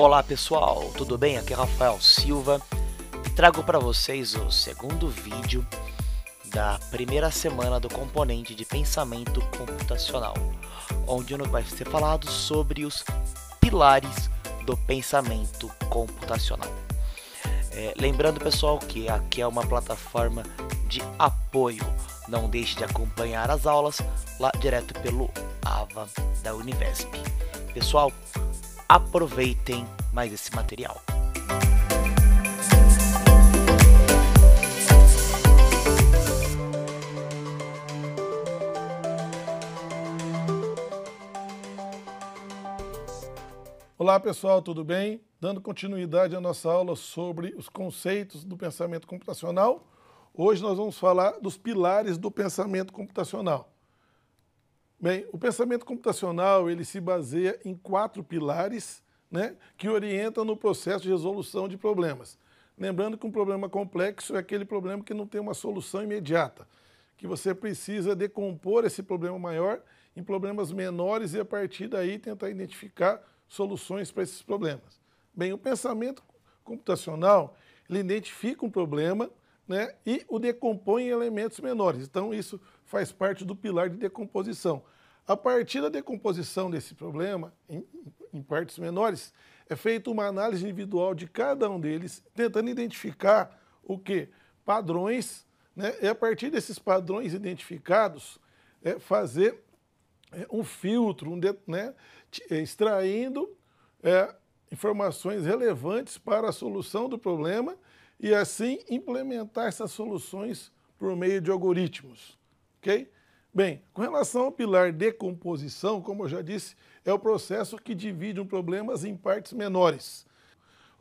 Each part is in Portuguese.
Olá pessoal, tudo bem? Aqui é Rafael Silva e trago para vocês o segundo vídeo da primeira semana do componente de pensamento computacional, onde vai ser falado sobre os pilares do pensamento computacional. É, lembrando pessoal que aqui é uma plataforma de apoio, não deixe de acompanhar as aulas lá direto pelo AVA da Univesp. Pessoal, aproveitem mais esse material. Olá pessoal, tudo bem? Dando continuidade à nossa aula sobre os conceitos do pensamento computacional, hoje nós vamos falar dos pilares do pensamento computacional. Bem, o pensamento computacional ele se baseia em quatro pilares né, que orientam no processo de resolução de problemas. Lembrando que um problema complexo é aquele problema que não tem uma solução imediata, que você precisa decompor esse problema maior em problemas menores e a partir daí tentar identificar soluções para esses problemas. Bem, o pensamento computacional ele identifica um problema né, e o decompõe em elementos menores. Então, isso faz parte do pilar de decomposição. A partir da decomposição desse problema, em, em partes menores, é feita uma análise individual de cada um deles, tentando identificar o que? Padrões, né? e a partir desses padrões identificados, é fazer é, um filtro, um de, né? É, extraindo é, informações relevantes para a solução do problema e assim implementar essas soluções por meio de algoritmos. Ok? Bem, com relação ao pilar decomposição, como eu já disse, é o processo que divide um problema em partes menores.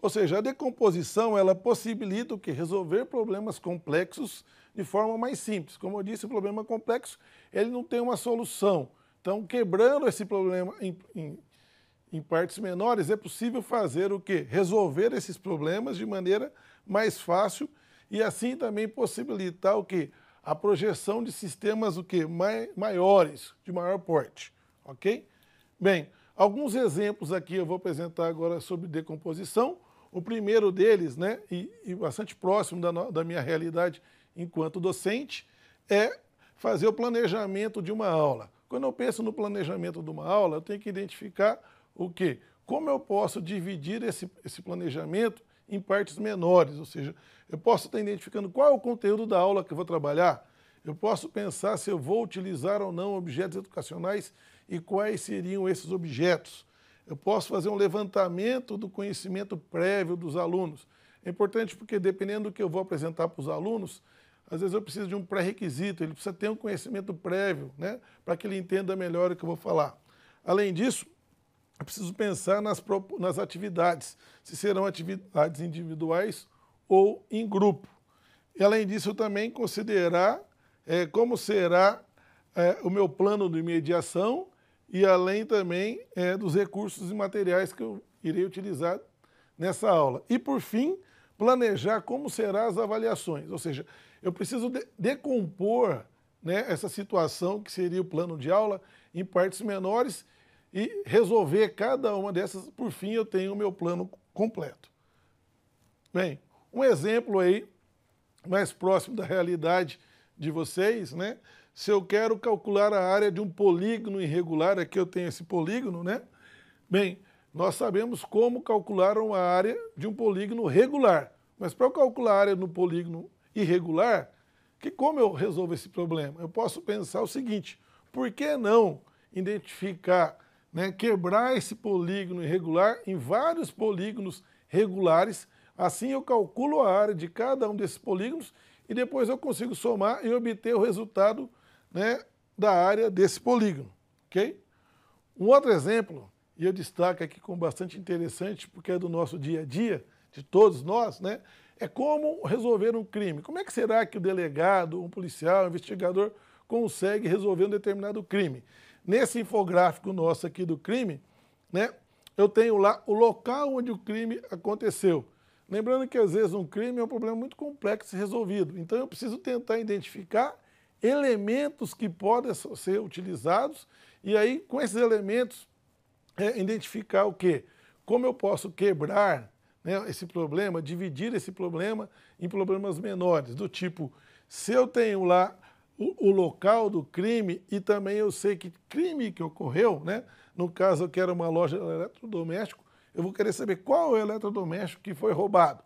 Ou seja, a decomposição ela possibilita o que? Resolver problemas complexos de forma mais simples. Como eu disse, o problema complexo ele não tem uma solução. Então, quebrando esse problema em, em, em partes menores, é possível fazer o quê? Resolver esses problemas de maneira mais fácil e assim também possibilitar o quê? A projeção de sistemas o? Mai, maiores, de maior porte, ok? Bem, alguns exemplos aqui eu vou apresentar agora sobre decomposição. O primeiro deles, né, e, e bastante próximo da, da minha realidade enquanto docente, é fazer o planejamento de uma aula. Quando eu penso no planejamento de uma aula, eu tenho que identificar o quê? Como eu posso dividir esse, esse planejamento em partes menores, ou seja, eu posso estar identificando qual é o conteúdo da aula que eu vou trabalhar, eu posso pensar se eu vou utilizar ou não objetos educacionais e quais seriam esses objetos. Eu posso fazer um levantamento do conhecimento prévio dos alunos. É importante porque, dependendo do que eu vou apresentar para os alunos, às vezes eu preciso de um pré-requisito, ele precisa ter um conhecimento prévio, né, para que ele entenda melhor o que eu vou falar. Além disso, eu preciso pensar nas, nas atividades, se serão atividades individuais ou em grupo. E, além disso, também considerar é, como será é, o meu plano de mediação e, além também é, dos recursos e materiais que eu irei utilizar nessa aula. E, por fim, planejar como serão as avaliações, ou seja, eu preciso de decompor né, essa situação que seria o plano de aula em partes menores e resolver cada uma dessas, por fim, eu tenho o meu plano completo. Bem, um exemplo aí mais próximo da realidade de vocês, né? Se eu quero calcular a área de um polígono irregular, aqui eu tenho esse polígono, né? Bem, nós sabemos como calcular uma área de um polígono regular. Mas para eu calcular a área no polígono irregular, que como eu resolvo esse problema? Eu posso pensar o seguinte, por que não identificar né, quebrar esse polígono irregular em vários polígonos regulares. Assim eu calculo a área de cada um desses polígonos e depois eu consigo somar e obter o resultado né, da área desse polígono. ok? Um outro exemplo, e eu destaco aqui como bastante interessante, porque é do nosso dia a dia, de todos nós, né, é como resolver um crime. Como é que será que o delegado, um policial, um investigador consegue resolver um determinado crime? Nesse infográfico nosso aqui do crime, né, eu tenho lá o local onde o crime aconteceu. Lembrando que às vezes um crime é um problema muito complexo e resolvido. Então eu preciso tentar identificar elementos que podem ser utilizados e aí com esses elementos é, identificar o quê? como eu posso quebrar né, esse problema, dividir esse problema em problemas menores, do tipo, se eu tenho lá o, o, local do crime e também eu sei que crime que ocorreu, né? No caso eu quero uma loja de eletrodoméstico, eu vou querer saber qual é o eletrodoméstico que foi roubado.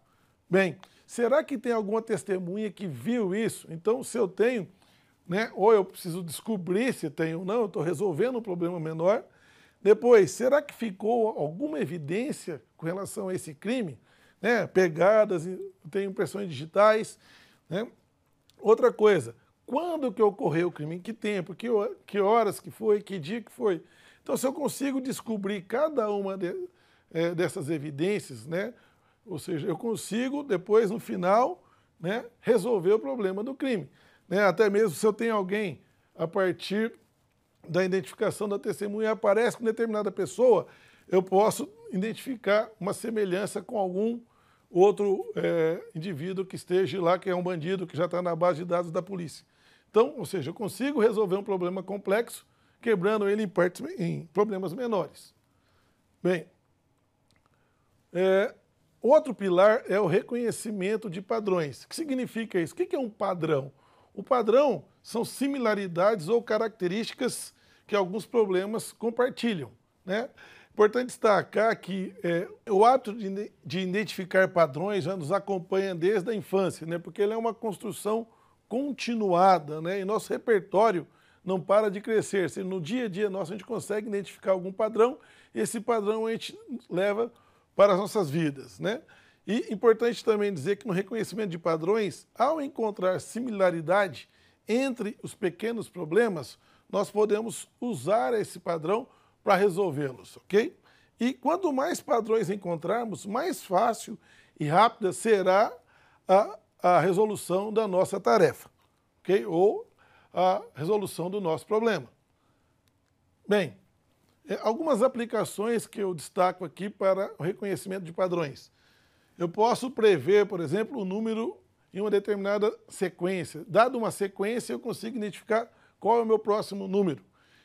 Bem, será que tem alguma testemunha que viu isso? Então, se eu tenho, né, ou eu preciso descobrir se tenho ou não, eu estou resolvendo um problema menor. Depois, será que ficou alguma evidência com relação a esse crime? Né, pegadas, tem impressões digitais. Né? Outra coisa, quando que ocorreu o crime, que tempo, que, que horas que foi, que dia que foi. Então, se eu consigo descobrir cada uma de, é, dessas evidências, né, ou seja, eu consigo depois, no final, né, resolver o problema do crime. Né? Até mesmo se eu tenho alguém, a partir da identificação da testemunha, aparece com determinada pessoa, eu posso identificar uma semelhança com algum outro é, indivíduo que esteja lá, que é um bandido, que já está na base de dados da polícia. Então, ou seja, eu consigo resolver um problema complexo quebrando ele em, partes, em problemas menores. Bem, é, outro pilar é o reconhecimento de padrões. O que significa isso? O que é um padrão? O padrão são similaridades ou características que alguns problemas compartilham. Né? Importante destacar que é, o hábito de, de, identificar padrões já nos acompanha desde a infância, né? porque ele é uma construção continuada, né? E nosso repertório não para de crescer. Se no dia a dia nosso a gente consegue identificar algum padrão, esse padrão a gente leva para as nossas vidas, né? E importante também dizer que no reconhecimento de padrões, ao encontrar similaridade entre os pequenos problemas, nós podemos usar esse padrão para resolvê-los, ok? E quanto mais padrões encontrarmos, mais fácil e rápida será a a resolução da nossa tarefa, ok? Ou a resolução do nosso problema. Bem, é, algumas aplicações que eu destaco aqui para o reconhecimento de padrões. Eu posso prever, por exemplo, o um número em uma determinada sequência. Dado uma sequência, eu consigo identificar qual é o meu próximo número.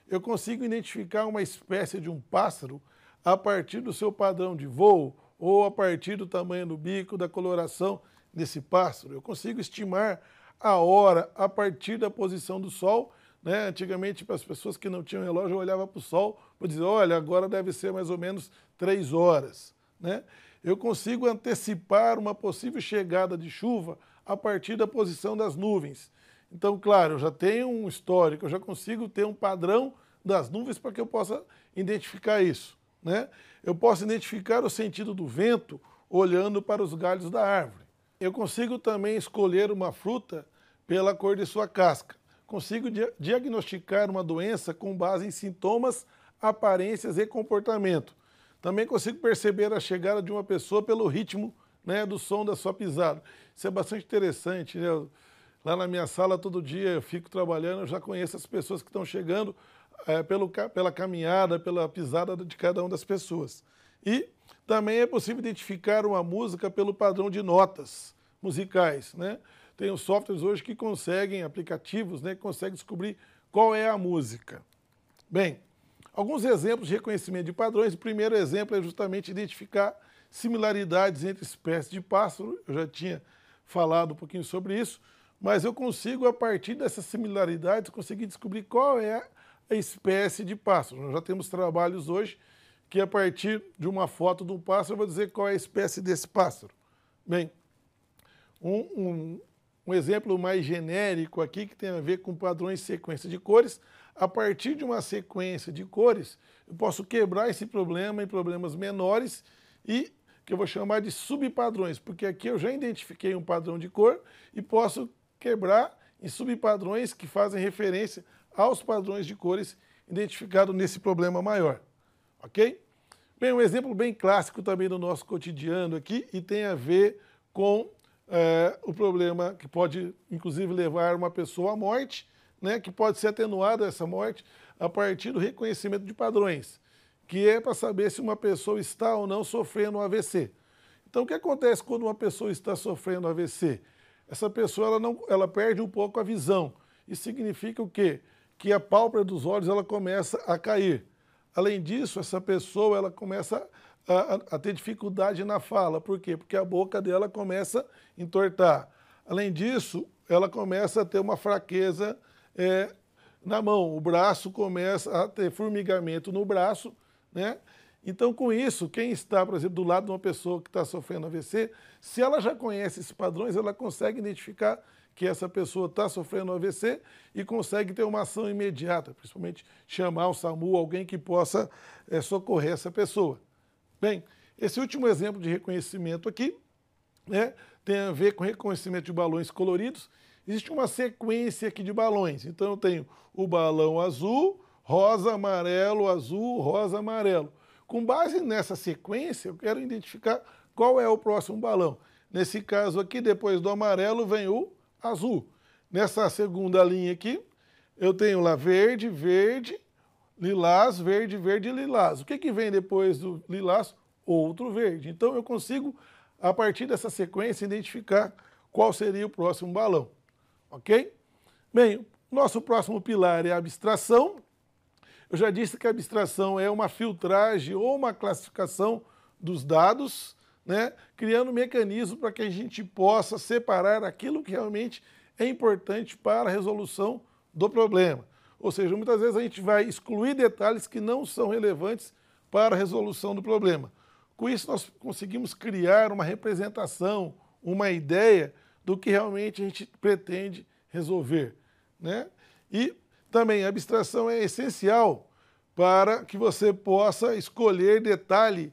Eu consigo identificar uma espécie de um pássaro a partir do seu padrão de voo ou a partir do tamanho do bico, da coloração desse pássaro. Eu consigo estimar a hora a partir da posição do Sol. Né? Antigamente, para as pessoas que não tinham relógio, eu olhava para o Sol para dizer, olha, agora deve ser mais ou menos três horas. Né? Eu consigo antecipar uma possível chegada de chuva a partir da posição das nuvens. Então, claro, eu já tenho um histórico, eu já consigo ter um padrão das nuvens para que eu possa identificar isso. Né? Eu posso identificar o sentido do vento olhando para os galhos da árvore. Eu consigo também escolher uma fruta pela cor de sua casca. Consigo di diagnosticar uma doença com base em sintomas, aparências e comportamento. Também consigo perceber a chegada de uma pessoa pelo ritmo né, do som da sua pisada. Isso é bastante interessante. Né? Lá na minha sala, todo dia eu fico trabalhando, eu já conheço as pessoas que estão chegando é, pelo, pela caminhada, pela pisada de cada uma das pessoas. E também é possível identificar uma música pelo padrão de notas musicais. Né? Tem os softwares hoje que conseguem, aplicativos, né, que conseguem descobrir qual é a música. Bem, alguns exemplos de reconhecimento de padrões. O primeiro exemplo é justamente identificar similaridades entre espécies de pássaro. Eu já tinha falado um pouquinho sobre isso, mas eu consigo, a partir dessas similaridades, conseguir descobrir qual é a espécie de pássaro. Nós já temos trabalhos hoje que a partir de uma foto de um pássaro eu vou dizer qual é a espécie desse pássaro. Bem, um, um, um exemplo mais genérico aqui que tem a ver com padrões de sequência de cores. A partir de uma sequência de cores, eu posso quebrar esse problema em problemas menores e que eu vou chamar de subpadrões, porque aqui eu já identifiquei um padrão de cor e posso quebrar em subpadrões que fazem referência aos padrões de cores identificados nesse problema maior. Ok? Bem, um exemplo bem clássico também do nosso cotidiano aqui e tem a ver com é, o problema que pode, inclusive, levar uma pessoa à morte, né, que pode ser atenuada essa morte a partir do reconhecimento de padrões, que é para saber se uma pessoa está ou não sofrendo um AVC. Então, o que acontece quando uma pessoa está sofrendo AVC? Essa pessoa ela não, ela perde um pouco a visão. Isso significa o quê? Que a pálpebra dos olhos ela começa a cair. Além disso, essa pessoa ela começa a, a, ter dificuldade na fala. Por quê? Porque a boca dela começa a entortar. Além disso, ela começa a ter uma fraqueza é, na mão. O braço começa a ter formigamento no braço, né? Então, com isso, quem está, por exemplo, do lado de uma pessoa que está sofrendo AVC, se ela já conhece esses padrões, ela consegue identificar que essa pessoa está sofrendo AVC e consegue ter uma ação imediata, principalmente chamar o SAMU, alguém que possa é, socorrer essa pessoa. Bem, esse último exemplo de reconhecimento aqui né, tem a ver com reconhecimento de balões coloridos. Existe uma sequência aqui de balões. Então eu tenho o balão azul, rosa, amarelo, azul, rosa, amarelo. Com base nessa sequência, eu quero identificar qual é o próximo balão. Nesse caso aqui, depois do amarelo, vem o azul. Nessa segunda linha aqui, eu tenho lá verde, verde, lilás, verde, verde lilás. O que, que vem depois do lilás? Outro verde. Então eu consigo, a partir dessa sequência, identificar qual seria o próximo balão. Ok? Bem, nosso próximo pilar é a abstração. Eu já disse que a abstração é uma filtragem ou uma classificação dos dados, né, criando um mecanismo para que a gente possa separar aquilo que realmente é importante para a resolução do problema. Ou seja, muitas vezes a gente vai excluir detalhes que não são relevantes para a resolução do problema. Com isso, nós conseguimos criar uma representação, uma ideia do que realmente a gente pretende resolver. Né? E também a abstração é essencial para que você possa escolher detalhe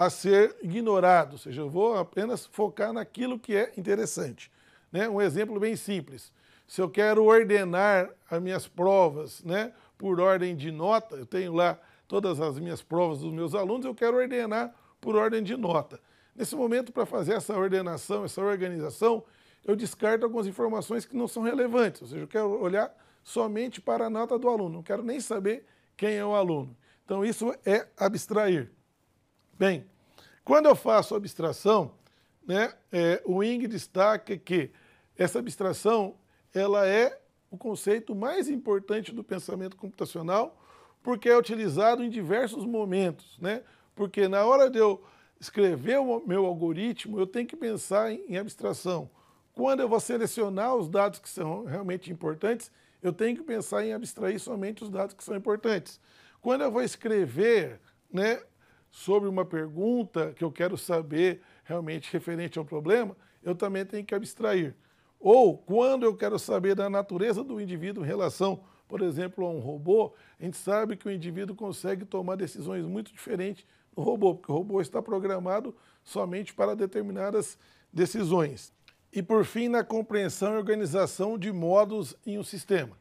a ser ignorado, ou seja, eu vou apenas focar naquilo que é interessante. Né? Um exemplo bem simples se eu quero ordenar as minhas provas né, por ordem de nota, eu tenho lá todas as minhas provas dos meus alunos, eu quero ordenar por ordem de nota. Nesse momento, para fazer essa ordenação, essa organização, eu descarto algumas informações que não são relevantes, ou seja, eu quero olhar somente para a nota do aluno, não quero nem saber quem é o aluno. Então, isso é abstrair. Bem, quando eu faço abstração, né, é, o Ing destaca que essa abstração ela é o conceito mais importante do pensamento computacional, porque é utilizado em diversos momentos, né? Porque na hora de eu escrever o meu algoritmo, eu tenho que pensar em abstração. Quando eu vou selecionar os dados que são realmente importantes, eu tenho que pensar em abstrair somente os dados que são importantes. Quando eu vou escrever né, sobre uma pergunta que eu quero saber realmente referente ao problema, eu também tenho que abstrair. Ou quando eu quero saber da natureza do indivíduo em relação, por exemplo, a um robô, a gente sabe que o indivíduo consegue tomar decisões muito diferentes do robô, porque o robô está programado somente para determinadas decisões. E por fim, na compreensão e organização de modos em um sistema.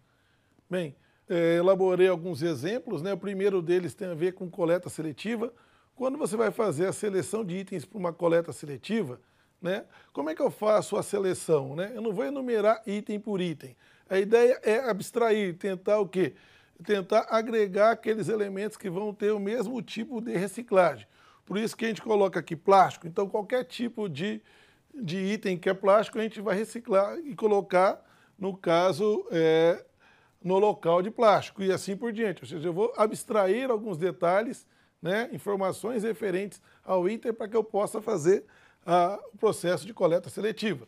Bem, é, elaborei alguns exemplos, né? o primeiro deles tem a ver com coleta seletiva. Quando você vai fazer a seleção de itens para uma coleta seletiva, né? Como é que eu faço a seleção? Né? Eu não vou enumerar item por item. A ideia é abstrair, tentar o quê? Tentar agregar aqueles elementos que vão ter o mesmo tipo de reciclagem. Por isso que a gente coloca aqui plástico. Então, qualquer tipo de, de item que é plástico, a gente vai reciclar e colocar, no caso, é, no local de plástico e assim por diante. Ou seja, eu vou abstrair alguns detalhes, né, informações referentes ao item para que eu possa fazer a, o processo de coleta seletiva.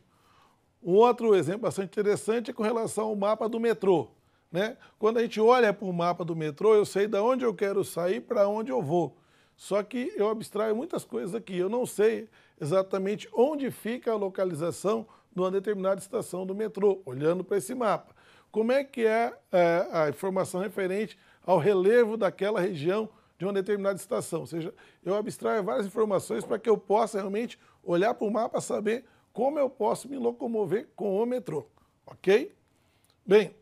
Um outro exemplo bastante interessante é com relação ao mapa do metrô. Né? Quando a gente olha para o mapa do metrô, eu sei de onde eu quero sair para onde eu vou. Só que eu abstraio muitas coisas aqui. Eu não sei exatamente onde fica a localização de uma determinada estação do metrô, olhando para esse mapa. Como é que é, é a informação referente ao relevo daquela região de uma determinada estação. Ou seja, eu abstraio várias informações para que eu possa realmente olhar para o mapa, saber como eu posso me locomover com o metrô. Ok? Bem,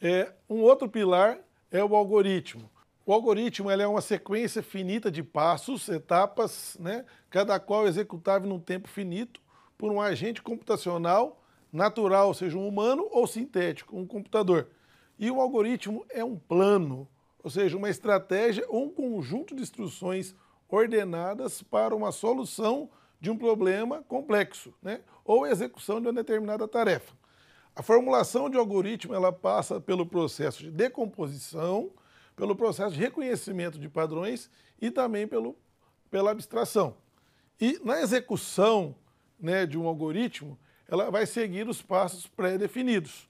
é, um outro pilar é o algoritmo. O algoritmo é uma sequência finita de passos, etapas, né, cada qual executável num tempo finito por um agente computacional natural, seja um humano ou sintético, um computador. E o algoritmo é um plano, ou seja, uma estratégia ou um conjunto de instruções ordenadas para uma solução de um problema complexo, né? ou execução de uma determinada tarefa. A formulação de algoritmo ela passa pelo processo de decomposição, pelo processo de reconhecimento de padrões e também pelo pela abstração. E na execução né, de um algoritmo, ela vai seguir os passos pré-definidos.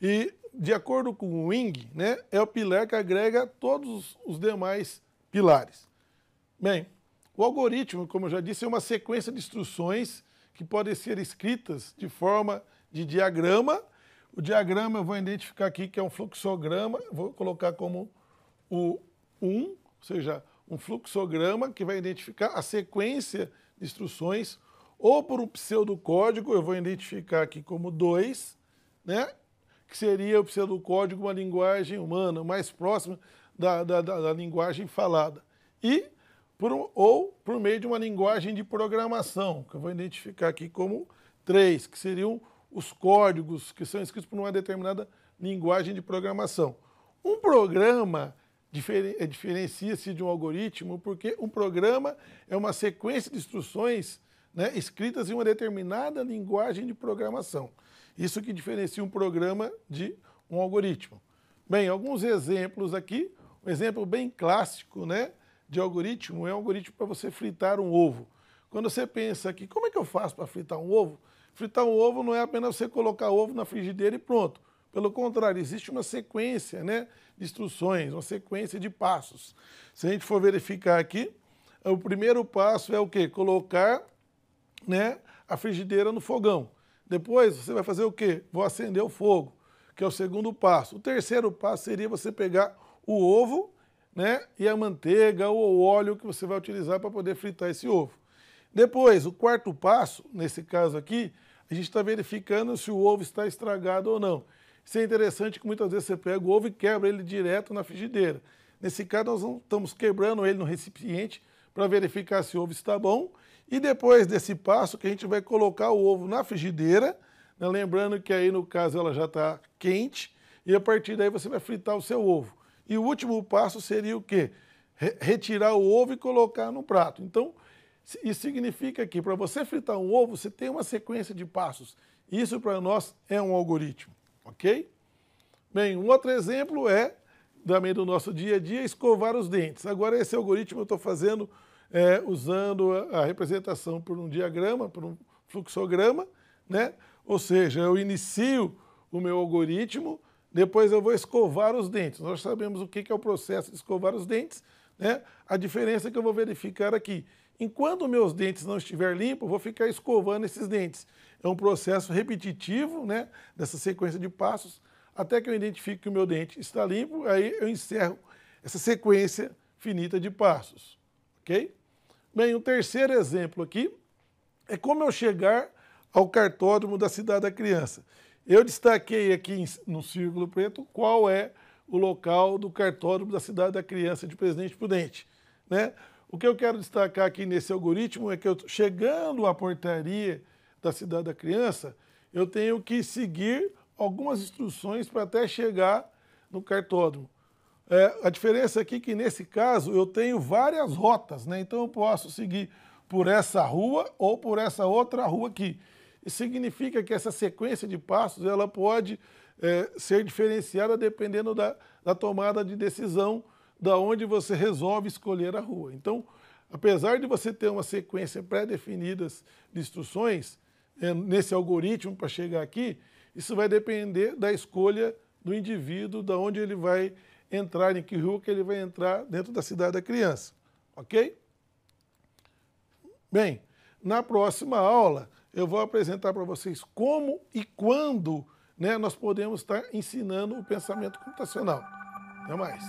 E, de acordo com o Wing, né, é o pilar que agrega todos os demais pilares. Bem, o algoritmo, como eu já disse, é uma sequência de instruções que podem ser escritas de forma de diagrama. O diagrama eu vou identificar aqui que é um fluxograma, vou colocar como o 1, ou seja, um fluxograma que vai identificar a sequência de instruções, ou por um pseudocódigo, eu vou identificar aqui como 2, né? Que seria o pseudocódigo uma linguagem humana, mais próxima da, da, da, da linguagem falada. E por ou por meio de uma linguagem de programação, que eu vou identificar aqui como 3, que seriam os códigos que são escritos por uma determinada linguagem de programação. Um programa diferencia-se de um algoritmo porque um programa é uma sequência de instruções né, escritas em uma determinada linguagem de programação. Isso que diferencia um programa de um algoritmo. Bem, alguns exemplos aqui. Um exemplo bem clássico né, de algoritmo é um algoritmo para você fritar um ovo. Quando você pensa aqui, como é que eu faço para fritar um ovo? Fritar um ovo não é apenas você colocar ovo na frigideira e pronto. Pelo contrário, existe uma sequência né, de instruções, uma sequência de passos. Se a gente for verificar aqui, o primeiro passo é o quê? Colocar né, a frigideira no fogão. Depois você vai fazer o quê? Vou acender o fogo, que é o segundo passo. O terceiro passo seria você pegar o ovo né, e a manteiga ou o óleo que você vai utilizar para poder fritar esse ovo. Depois, o quarto passo, nesse caso aqui, a gente está verificando se o ovo está estragado ou não. Isso é interessante que muitas vezes você pega o ovo e quebra ele direto na frigideira. Nesse caso, nós estamos quebrando ele no recipiente para verificar se o ovo está bom. E depois desse passo, que a gente vai colocar o ovo na frigideira, né? lembrando que aí no caso ela já está quente, e a partir daí você vai fritar o seu ovo. E o último passo seria o quê? Retirar o ovo e colocar no prato. Então, isso significa que para você fritar um ovo, você tem uma sequência de passos. Isso para nós é um algoritmo ok? Bem, um outro exemplo é, também do nosso dia a dia, escovar os dentes. Agora, esse algoritmo eu estou fazendo é, usando a, representação por um diagrama, por um fluxograma, né? Ou seja, eu inicio o meu algoritmo, depois eu vou escovar os dentes. Nós sabemos o que é o processo de escovar os dentes, né? A diferença que eu vou verificar aqui. Enquanto meus dentes não estiver limpos, vou ficar escovando esses dentes. É um processo repetitivo, né, dessa sequência de passos, até que eu identifique que o meu dente está limpo, aí eu encerro essa sequência finita de passos, ok? Bem, o terceiro exemplo aqui é como eu chegar ao cartódromo da Cidade da Criança. Eu destaquei aqui no círculo preto qual é o local do cartódromo da Cidade da Criança de Presidente Prudente, né? O que eu quero destacar aqui nesse algoritmo é que eu, chegando à portaria da cidade da criança, eu tenho que seguir algumas instruções para até chegar no cartódromo. É, a diferença aqui é que nesse caso eu tenho várias rotas, né? então eu posso seguir por essa rua ou por essa outra rua aqui. Isso significa que essa sequência de passos ela pode é, ser diferenciada dependendo da, da tomada de decisão da onde você resolve escolher a rua. Então, apesar de você ter uma sequência pré-definida de instruções é, nesse algoritmo para chegar aqui, isso vai depender da escolha do indivíduo, da onde ele vai entrar, em que rua que ele vai entrar dentro da cidade da criança. Ok? Bem, na próxima aula eu vou apresentar para vocês como e quando né, nós podemos estar ensinando o pensamento computacional. Até mais.